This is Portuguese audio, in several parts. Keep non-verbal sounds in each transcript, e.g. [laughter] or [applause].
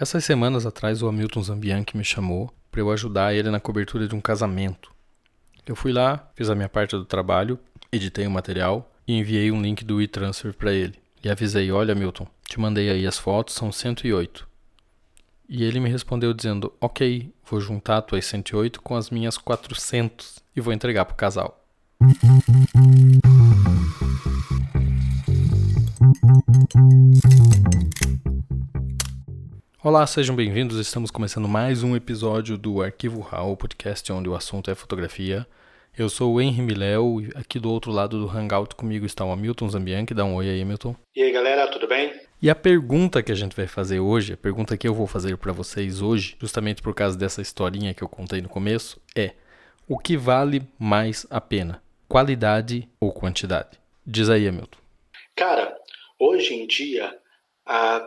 Essas semanas atrás o Hamilton Zambianchi me chamou para eu ajudar ele na cobertura de um casamento. Eu fui lá, fiz a minha parte do trabalho, editei o material e enviei um link do e-transfer para ele. E avisei: Olha, Milton, te mandei aí as fotos, são 108. E ele me respondeu dizendo: Ok, vou juntar tuas 108 com as minhas 400 e vou entregar pro casal. Olá, sejam bem-vindos. Estamos começando mais um episódio do Arquivo RAW, podcast onde o assunto é fotografia. Eu sou o Henry Miléo e aqui do outro lado do Hangout comigo está o Hamilton Zambianchi. Dá um oi aí, Hamilton. E aí, galera, tudo bem? E a pergunta que a gente vai fazer hoje, a pergunta que eu vou fazer para vocês hoje, justamente por causa dessa historinha que eu contei no começo, é: o que vale mais a pena? Qualidade ou quantidade? Diz aí, Hamilton. Cara, hoje em dia a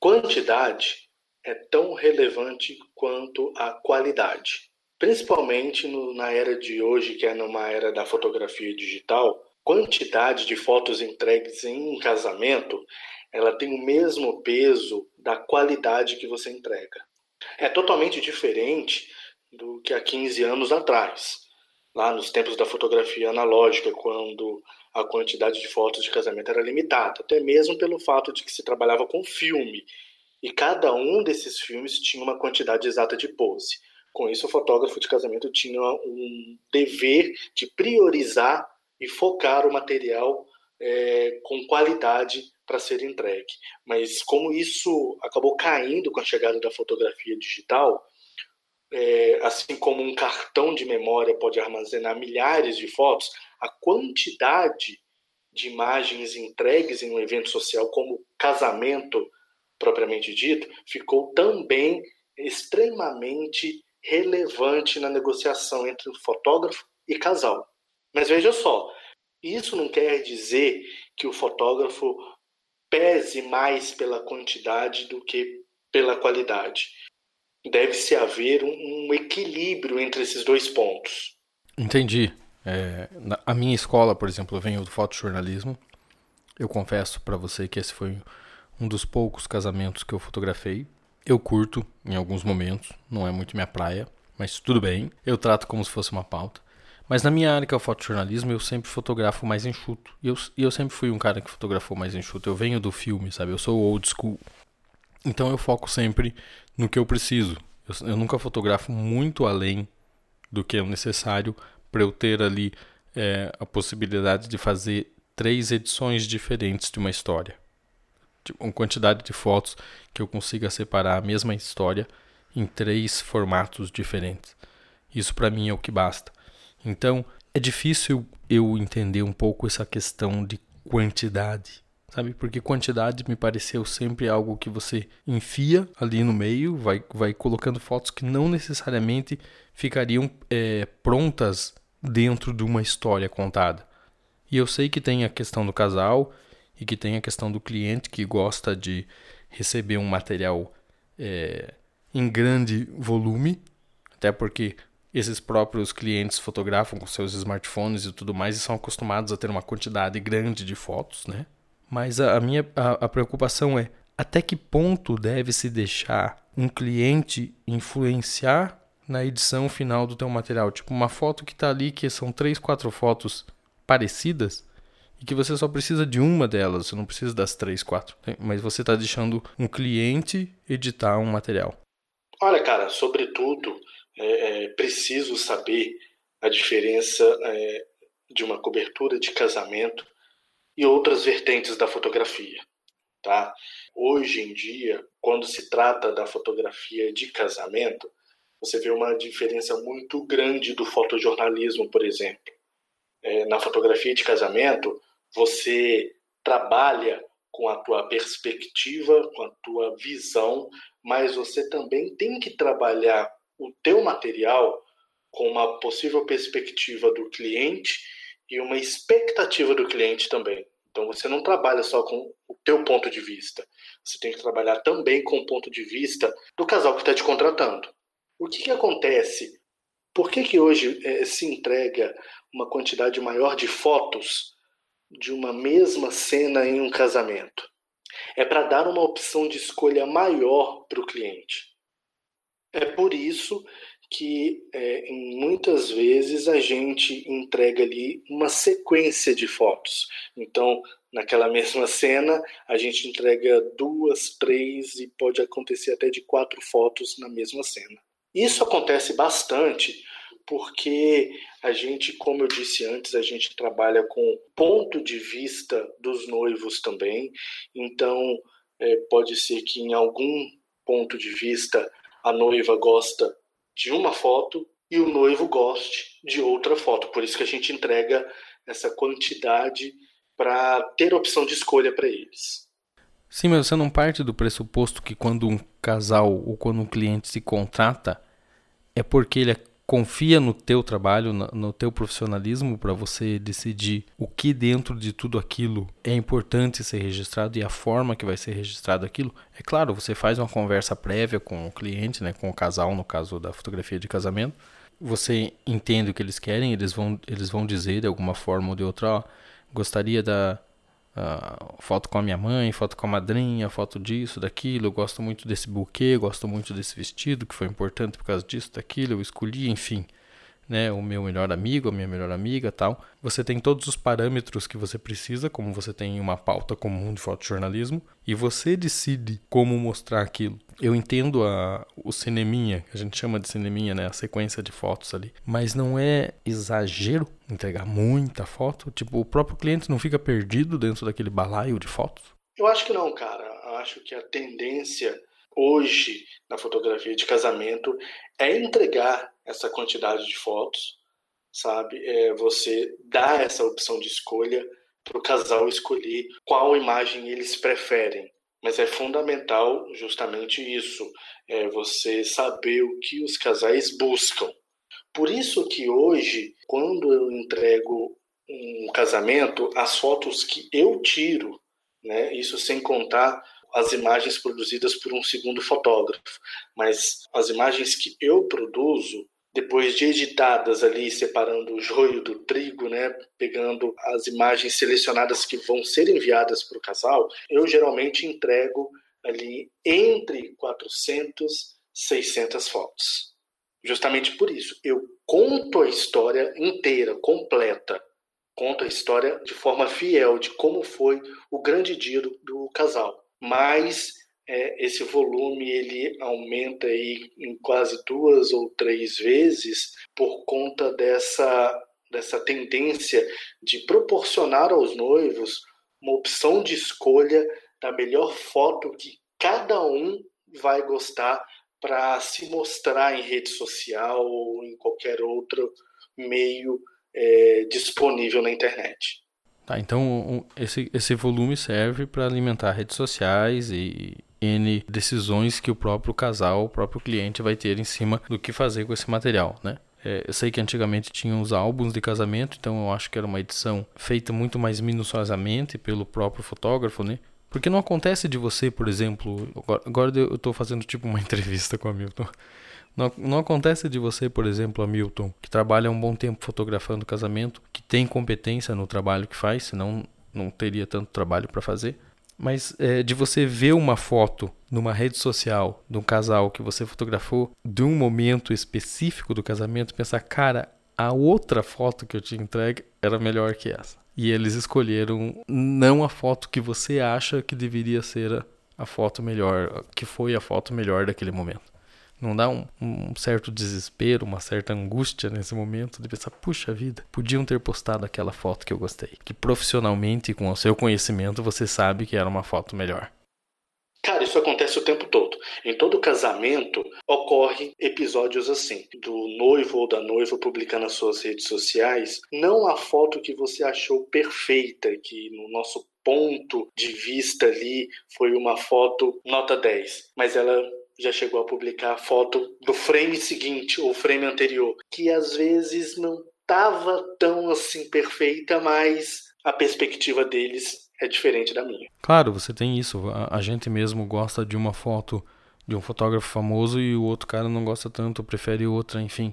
quantidade é tão relevante quanto a qualidade. Principalmente no, na era de hoje, que é numa era da fotografia digital, quantidade de fotos entregues em um casamento, ela tem o mesmo peso da qualidade que você entrega. É totalmente diferente do que há 15 anos atrás, lá nos tempos da fotografia analógica, quando a quantidade de fotos de casamento era limitada, até mesmo pelo fato de que se trabalhava com filme e cada um desses filmes tinha uma quantidade exata de pose. Com isso, o fotógrafo de casamento tinha um dever de priorizar e focar o material é, com qualidade para ser entregue. Mas como isso acabou caindo com a chegada da fotografia digital, é, assim como um cartão de memória pode armazenar milhares de fotos, a quantidade de imagens entregues em um evento social como casamento propriamente dito, ficou também extremamente relevante na negociação entre o fotógrafo e casal. Mas veja só, isso não quer dizer que o fotógrafo pese mais pela quantidade do que pela qualidade. Deve-se haver um, um, equilíbrio entre esses dois pontos. Entendi. É, a minha escola, por exemplo, eu venho do fotojornalismo. Eu confesso para você que esse foi um dos poucos casamentos que eu fotografei. Eu curto em alguns momentos, não é muito minha praia, mas tudo bem. Eu trato como se fosse uma pauta. Mas na minha área que é o fotojornalismo, eu sempre fotografo mais enxuto. E eu, eu sempre fui um cara que fotografou mais enxuto. Eu venho do filme, sabe? Eu sou old school. Então eu foco sempre no que eu preciso. Eu, eu nunca fotografo muito além do que é necessário para eu ter ali é, a possibilidade de fazer três edições diferentes de uma história uma quantidade de fotos que eu consiga separar a mesma história em três formatos diferentes. Isso para mim é o que basta. Então, é difícil eu entender um pouco essa questão de quantidade, sabe? Porque quantidade me pareceu sempre algo que você enfia ali no meio, vai, vai colocando fotos que não necessariamente ficariam é, prontas dentro de uma história contada. E eu sei que tem a questão do casal, e que tem a questão do cliente que gosta de receber um material é, em grande volume, até porque esses próprios clientes fotografam com seus smartphones e tudo mais e são acostumados a ter uma quantidade grande de fotos, né? Mas a, a minha a, a preocupação é até que ponto deve se deixar um cliente influenciar na edição final do teu material, tipo uma foto que está ali que são três, quatro fotos parecidas, e que você só precisa de uma delas, você não precisa das três, quatro. Né? Mas você está deixando um cliente editar um material. Olha, cara, sobretudo é, é preciso saber a diferença é, de uma cobertura de casamento e outras vertentes da fotografia. Tá? Hoje em dia, quando se trata da fotografia de casamento, você vê uma diferença muito grande do fotojornalismo, por exemplo. É, na fotografia de casamento, você trabalha com a tua perspectiva, com a tua visão, mas você também tem que trabalhar o teu material com uma possível perspectiva do cliente e uma expectativa do cliente também. Então você não trabalha só com o teu ponto de vista, você tem que trabalhar também com o ponto de vista do casal que está te contratando. O que, que acontece? Por que, que hoje é, se entrega uma quantidade maior de fotos de uma mesma cena em um casamento. é para dar uma opção de escolha maior para o cliente. É por isso que é, muitas vezes a gente entrega ali uma sequência de fotos. Então, naquela [laughs] mesma cena, a gente entrega duas, três e pode acontecer até de quatro fotos na mesma cena. Isso acontece bastante porque a gente, como eu disse antes, a gente trabalha com ponto de vista dos noivos também. Então, é, pode ser que em algum ponto de vista a noiva gosta de uma foto e o noivo goste de outra foto. Por isso que a gente entrega essa quantidade para ter opção de escolha para eles. Sim, mas você não parte do pressuposto que quando um casal ou quando um cliente se contrata é porque ele confia no teu trabalho, no teu profissionalismo para você decidir o que dentro de tudo aquilo é importante ser registrado e a forma que vai ser registrado aquilo. É claro, você faz uma conversa prévia com o cliente, né, com o casal, no caso da fotografia de casamento. Você entende o que eles querem, eles vão, eles vão dizer de alguma forma ou de outra, ó, gostaria da Uh, foto com a minha mãe, foto com a madrinha, foto disso, daquilo. Eu gosto muito desse buquê, gosto muito desse vestido que foi importante por causa disso, daquilo. Eu escolhi, enfim né, o meu melhor amigo, a minha melhor amiga, tal. Você tem todos os parâmetros que você precisa, como você tem uma pauta comum de fotojornalismo, e você decide como mostrar aquilo. Eu entendo a, o cineminha, a gente chama de cineminha, né, a sequência de fotos ali, mas não é exagero entregar muita foto? Tipo, o próprio cliente não fica perdido dentro daquele balaio de fotos? Eu acho que não, cara. Eu acho que a tendência hoje na fotografia de casamento é entregar essa quantidade de fotos, sabe? É você dá essa opção de escolha para o casal escolher qual imagem eles preferem. Mas é fundamental justamente isso, é você saber o que os casais buscam. Por isso que hoje, quando eu entrego um casamento, as fotos que eu tiro, né, isso sem contar as imagens produzidas por um segundo fotógrafo, mas as imagens que eu produzo, depois de editadas ali, separando o joio do trigo, né, pegando as imagens selecionadas que vão ser enviadas para o casal, eu geralmente entrego ali entre 400 600 fotos. Justamente por isso, eu conto a história inteira, completa. Conto a história de forma fiel de como foi o grande dia do, do casal. Mas é, esse volume ele aumenta aí em quase duas ou três vezes por conta dessa, dessa tendência de proporcionar aos noivos uma opção de escolha da melhor foto que cada um vai gostar para se mostrar em rede social ou em qualquer outro meio é, disponível na internet. Tá, então esse, esse volume serve para alimentar redes sociais e, N decisões que o próprio casal, o próprio cliente vai ter em cima do que fazer com esse material, né? É, eu sei que antigamente tinha os álbuns de casamento, então eu acho que era uma edição feita muito mais minuciosamente pelo próprio fotógrafo, né? Porque não acontece de você, por exemplo, agora, eu estou fazendo tipo uma [laughs] entrevista com a Milton. Não, não acontece de você, por exemplo, a Milton, que trabalha um bom tempo fotografando casamento, que tem competência no trabalho que faz, senão não teria tanto trabalho para fazer mas é, de você ver uma foto numa rede social de um casal que você fotografou de um momento específico do casamento, pensar, cara, a outra foto que eu te entregue era melhor que essa. E eles escolheram não a foto que você acha que deveria ser a foto melhor, que foi a foto melhor daquele momento. Não dá um, um, certo desespero, uma certa angústia nesse momento de pensar, puxa vida, podiam ter postado aquela foto que eu gostei. Que profissionalmente, com o seu conhecimento, você sabe que era uma foto melhor. Cara, isso acontece o tempo todo. Em todo casamento ocorre episódios assim, do noivo ou da noiva publicando nas suas redes sociais, não a foto que você achou perfeita, que no nosso ponto de vista ali foi uma foto nota 10, mas ela já chegou a publicar a foto do frame seguinte ou frame anterior, que às vezes não estava tão assim perfeita, mas a perspectiva deles é diferente da minha. Claro, você tem isso. A, a gente mesmo gosta de uma foto de um fotógrafo famoso e o outro cara não gosta tanto, prefere outra, enfim.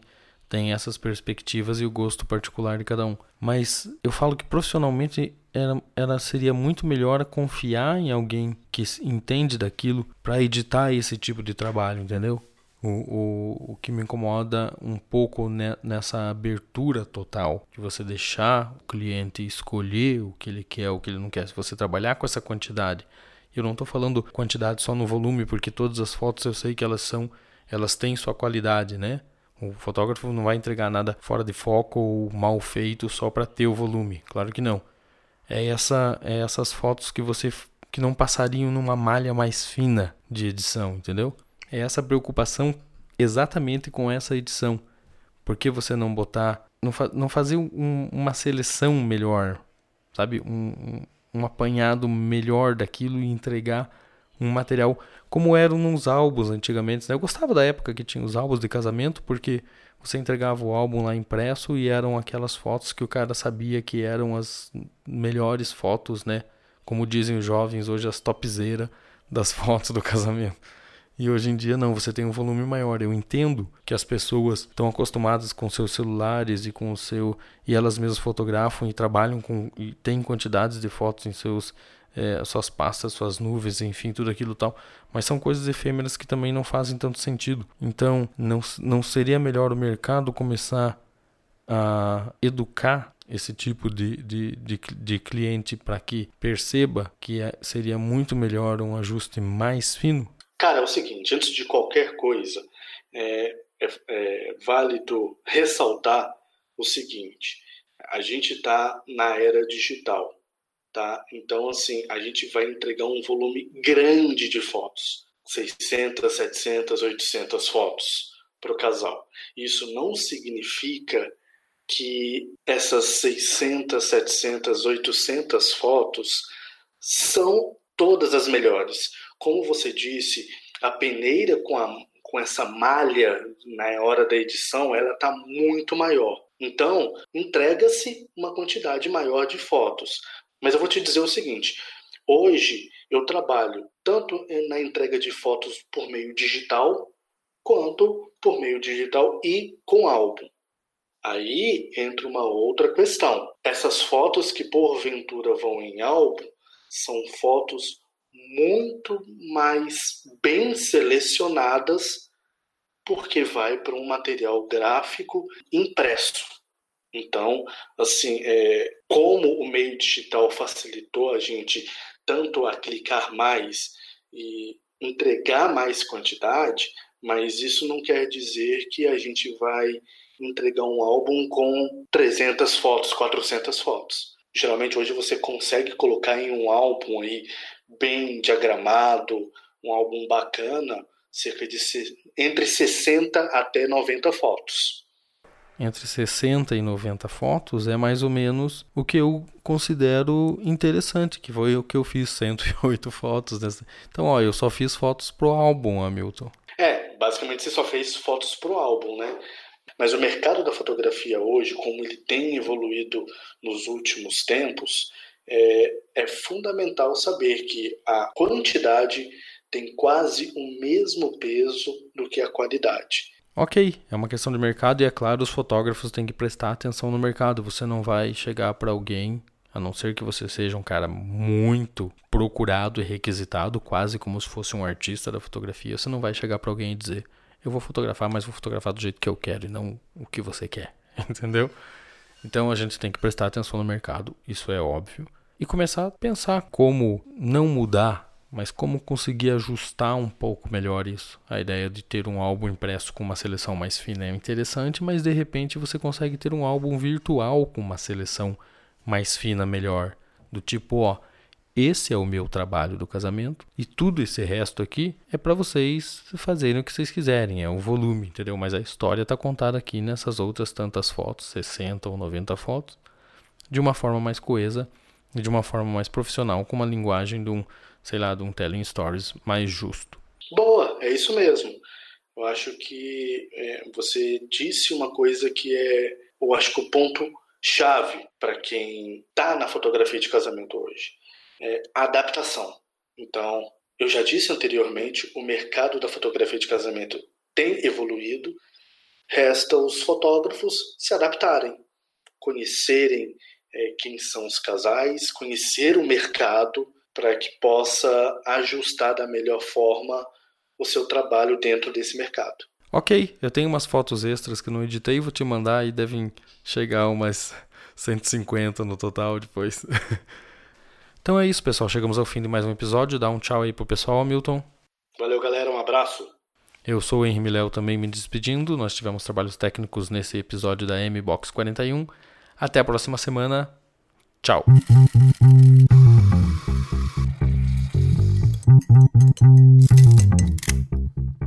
Tem essas perspectivas e o gosto particular de cada um. Mas eu falo que profissionalmente era, era seria muito melhor confiar em alguém que entende daquilo para editar esse tipo de trabalho, entendeu? O, o, o que me incomoda um pouco nessa abertura total, de você deixar o cliente escolher o que ele quer, o que ele não quer. Se você trabalhar com essa quantidade, eu não estou falando quantidade só no volume, porque todas as fotos eu sei que elas são, elas têm sua qualidade, né? O fotógrafo não vai entregar nada fora de foco ou mal feito só para ter o volume. Claro que não. É, essa, é essas fotos que você que não passariam numa malha mais fina de edição, entendeu? É essa preocupação exatamente com essa edição. Por que você não botar, não, fa não fazer um, uma seleção melhor, sabe? Um, um, um apanhado melhor daquilo e entregar um material como eram nos álbuns antigamente. Né? Eu gostava da época que tinha os álbuns de casamento, porque você entregava o álbum lá impresso e eram aquelas fotos que o cara sabia que eram as melhores fotos, né? Como dizem os jovens hoje, as topzera das [laughs] fotos do casamento. E hoje em dia não, você tem um volume maior. Eu entendo que as pessoas estão acostumadas com seus celulares e com o seu e elas mesmas fotografam e trabalham com e têm quantidades de fotos em seus é, suas pastas, suas nuvens, enfim, tudo aquilo tal. Mas são coisas efêmeras que também não fazem tanto sentido. Então, não, não seria melhor o mercado começar a educar esse tipo de, de, de, de cliente para que perceba que é, seria muito melhor um ajuste mais fino? Cara, é o seguinte: antes de qualquer coisa, é, é, é válido ressaltar o seguinte: a gente está na era digital. Tá? Então, assim, a gente vai entregar um volume grande de fotos, 600, 700, 800 fotos para o casal. Isso não significa que essas 600, 700, 800 fotos são todas as melhores. Como você disse, a peneira com, a, com essa malha na hora da edição, ela está muito maior. Então, entrega-se uma quantidade maior de fotos. Mas eu vou te dizer o seguinte: hoje eu trabalho tanto na entrega de fotos por meio digital, quanto por meio digital e com álbum. Aí entra uma outra questão. Essas fotos que porventura vão em álbum são fotos muito mais bem selecionadas porque vai para um material gráfico impresso. Então, assim, é, como o meio digital facilitou a gente tanto a clicar mais e entregar mais quantidade, mas isso não quer dizer que a gente vai entregar um álbum com 300 fotos, 400 fotos. Geralmente hoje você consegue colocar em um álbum aí bem diagramado, um álbum bacana, cerca de entre 60 até 90 fotos entre 60 e 90 fotos é mais ou menos o que eu considero interessante, que foi o que eu fiz 108 fotos. Dessa. Então, ó, eu só fiz fotos pro álbum, Hamilton. É, basicamente você só fez fotos pro álbum, né? Mas o mercado da fotografia hoje, como ele tem evoluído nos últimos tempos, é, é fundamental saber que a quantidade tem quase o mesmo peso do que a qualidade. Ok, é uma questão de mercado e é claro, os fotógrafos têm que prestar atenção no mercado. Você não vai chegar para alguém, a não ser que você seja um cara muito procurado e requisitado, quase como se fosse um artista da fotografia. Você não vai chegar para alguém e dizer: "Eu vou fotografar, mas vou fotografar do jeito que eu quero e não o que você quer". [laughs] Entendeu? Então a gente tem que prestar atenção no mercado, isso é óbvio, e começar a pensar como não mudar mas como conseguir ajustar um pouco melhor isso? A ideia de ter um álbum impresso com uma seleção mais fina é interessante, mas de repente você consegue ter um álbum virtual com uma seleção mais fina, melhor. Do tipo, ó, esse é o meu trabalho do casamento e tudo esse resto aqui é para vocês fazerem o que vocês quiserem, é o volume, entendeu? Mas a história está contada aqui nessas outras tantas fotos, 60 ou 90 fotos, de uma forma mais coesa e de uma forma mais profissional, com uma linguagem de um sei lá, de um telling stories mais justo. Boa, é isso mesmo. Eu acho que é, você disse uma coisa que é, eu acho que o ponto chave para quem está na fotografia de casamento hoje é a adaptação. Então, eu já disse anteriormente, o mercado da fotografia de casamento tem evoluído resta os fotógrafos se adaptarem, conhecerem é, quem são os casais, conhecer o mercado para que possa ajustar da melhor forma o seu trabalho dentro desse mercado. Ok, eu tenho umas fotos extras que não editei, vou te mandar e devem chegar umas [laughs] 150 no total depois. [laughs] então é isso, pessoal. Chegamos ao fim de mais um episódio. Dá um tchau aí pro pessoal, Milton. Valeu, galera. Um abraço. Eu sou o Henri Miléo também me despedindo. Nós tivemos trabalhos técnicos nesse episódio da M-Box 41. Até a próxima semana. Tchau. フフフフ。